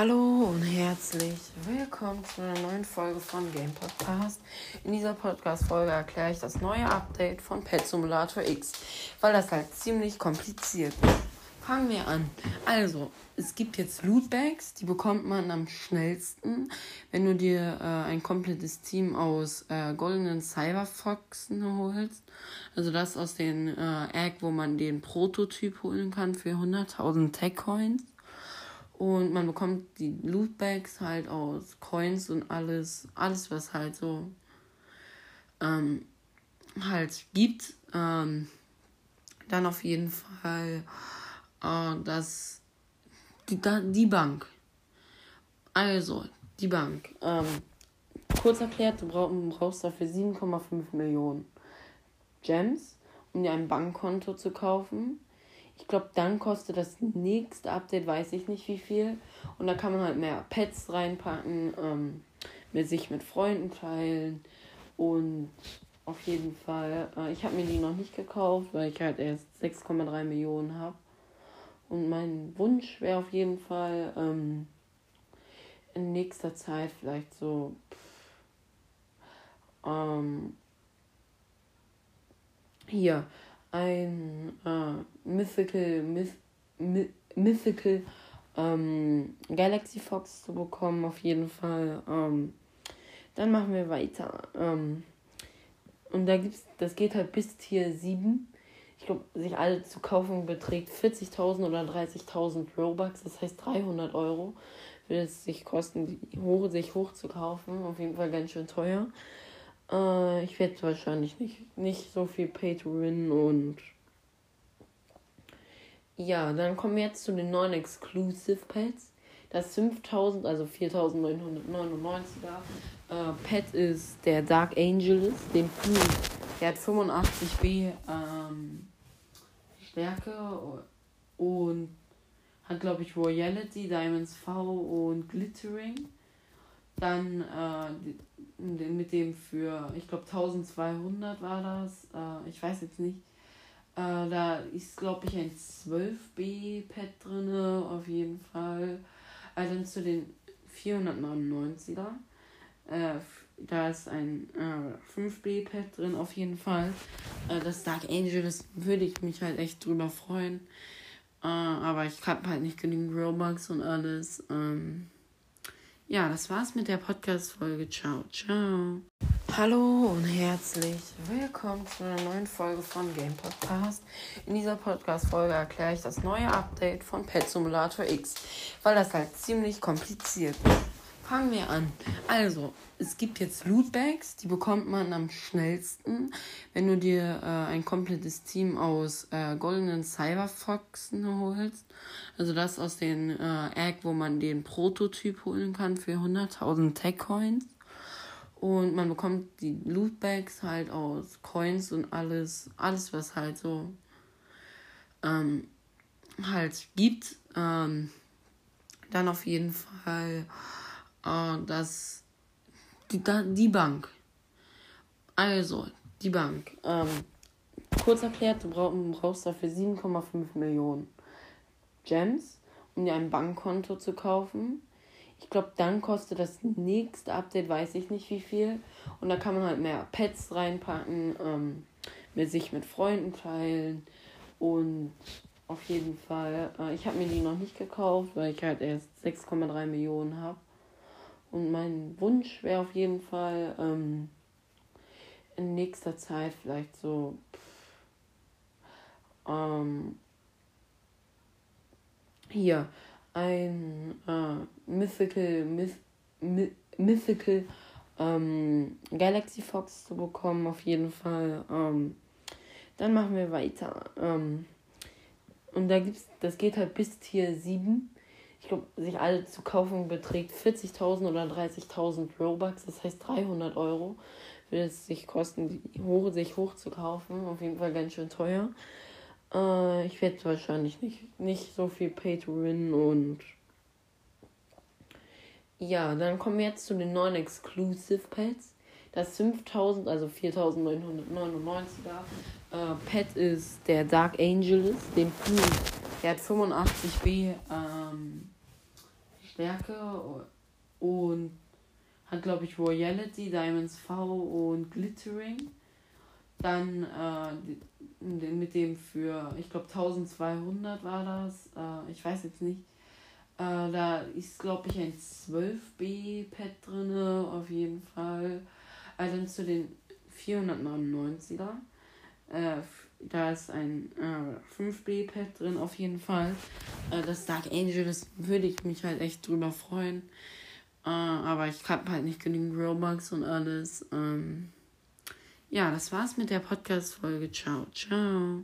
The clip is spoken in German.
Hallo und herzlich willkommen zu einer neuen Folge von Game Podcast. In dieser Podcast-Folge erkläre ich das neue Update von Pet Simulator X, weil das halt ziemlich kompliziert ist. Fangen wir an. Also, es gibt jetzt Lootbags, die bekommt man am schnellsten, wenn du dir äh, ein komplettes Team aus äh, goldenen Cyberfoxen holst. Also das aus den äh, Egg, wo man den Prototyp holen kann für 100.000 Tech Coins. Und man bekommt die Lootbags halt aus Coins und alles, alles was halt so ähm, halt gibt. Ähm, dann auf jeden Fall äh, das die, die Bank. Also, die Bank. Ähm, kurz erklärt, du brauchst dafür 7,5 Millionen Gems, um dir ein Bankkonto zu kaufen. Ich glaube, dann kostet das nächste Update, weiß ich nicht wie viel. Und da kann man halt mehr Pets reinpacken, ähm, mit sich mit Freunden teilen. Und auf jeden Fall, äh, ich habe mir die noch nicht gekauft, weil ich halt erst 6,3 Millionen habe. Und mein Wunsch wäre auf jeden Fall ähm, in nächster Zeit vielleicht so ähm, hier ein Mythical, Myth, Mythical ähm, Galaxy Fox zu bekommen, auf jeden Fall. Ähm, dann machen wir weiter. Ähm, und da gibt's, das geht halt bis Tier 7. Ich glaube, sich alle zu kaufen beträgt 40.000 oder 30.000 Robux, das heißt 300 Euro. Würde es sich kosten, hoch, sich hoch zu kaufen. Auf jeden Fall ganz schön teuer. Äh, ich werde wahrscheinlich nicht, nicht so viel Pay to Win und. Ja, dann kommen wir jetzt zu den neuen Exclusive Pets. Das 5000, also 4999er äh, Pet ist der Dark Angelus, den Pool. Der hat 85b ähm, Stärke und hat, glaube ich, Royalty, Diamonds V und Glittering. Dann äh, mit dem für, ich glaube 1200 war das, äh, ich weiß jetzt nicht. Äh, da ist, glaube ich, ein 12B-Pad drin, auf jeden Fall. Also dann zu den 499er. Äh, da ist ein äh, 5B-Pad drin, auf jeden Fall. Äh, das Dark Angel, das würde ich mich halt echt drüber freuen. Äh, aber ich habe halt nicht genügend Robux und alles. Ähm, ja, das war's mit der Podcast-Folge. Ciao, ciao. Hallo und herzlich willkommen zu einer neuen Folge von Game Podcast. In dieser Podcast-Folge erkläre ich das neue Update von Pet Simulator X, weil das halt ziemlich kompliziert ist. Fangen wir an. Also, es gibt jetzt Lootbags, die bekommt man am schnellsten, wenn du dir äh, ein komplettes Team aus äh, goldenen Cyberfoxen holst. Also das aus den äh, Egg, wo man den Prototyp holen kann für 100.000 Tech Coins. Und man bekommt die Lootbags halt aus Coins und alles, alles was halt so ähm, halt gibt. Ähm, dann auf jeden Fall äh, das, die, die Bank. Also, die Bank. Ähm, kurz erklärt, du brauchst dafür 7,5 Millionen Gems, um dir ein Bankkonto zu kaufen. Ich glaube, dann kostet das nächste Update, weiß ich nicht wie viel. Und da kann man halt mehr Pets reinpacken, ähm, mit sich mit Freunden teilen. Und auf jeden Fall, äh, ich habe mir die noch nicht gekauft, weil ich halt erst 6,3 Millionen habe. Und mein Wunsch wäre auf jeden Fall ähm, in nächster Zeit vielleicht so ähm, hier ein äh, Mythical Myth, Mythical ähm, Galaxy Fox zu bekommen, auf jeden Fall. Ähm, dann machen wir weiter. Ähm, und da gibt's, das geht halt bis Tier 7 ich glaube, sich alle zu kaufen beträgt 40.000 oder 30.000 Robux, das heißt 300 Euro. Würde es sich kosten, hoch, sich hoch zu kaufen. Auf jeden Fall ganz schön teuer. Äh, ich werde wahrscheinlich nicht, nicht so viel Pay to Win und. Ja, dann kommen wir jetzt zu den neuen Exclusive Pets. Das 5000, also 4999er äh, Pet ist der Dark Angelus, den Pool. Der hat 85b ähm, Stärke und hat, glaube ich, Royalty, Diamonds V und Glittering. Dann äh, mit dem für, ich glaube, 1200 war das. Äh, ich weiß jetzt nicht. Äh, da ist, glaube ich, ein 12B-Pad drin, auf jeden Fall. Also dann zu den 499er. Äh, da ist ein äh, 5B-Pad drin, auf jeden Fall. Äh, das Dark Angel, das würde ich mich halt echt drüber freuen. Äh, aber ich habe halt nicht genügend Robux und alles. Ähm, ja, das war's mit der Podcast-Folge. Ciao, ciao.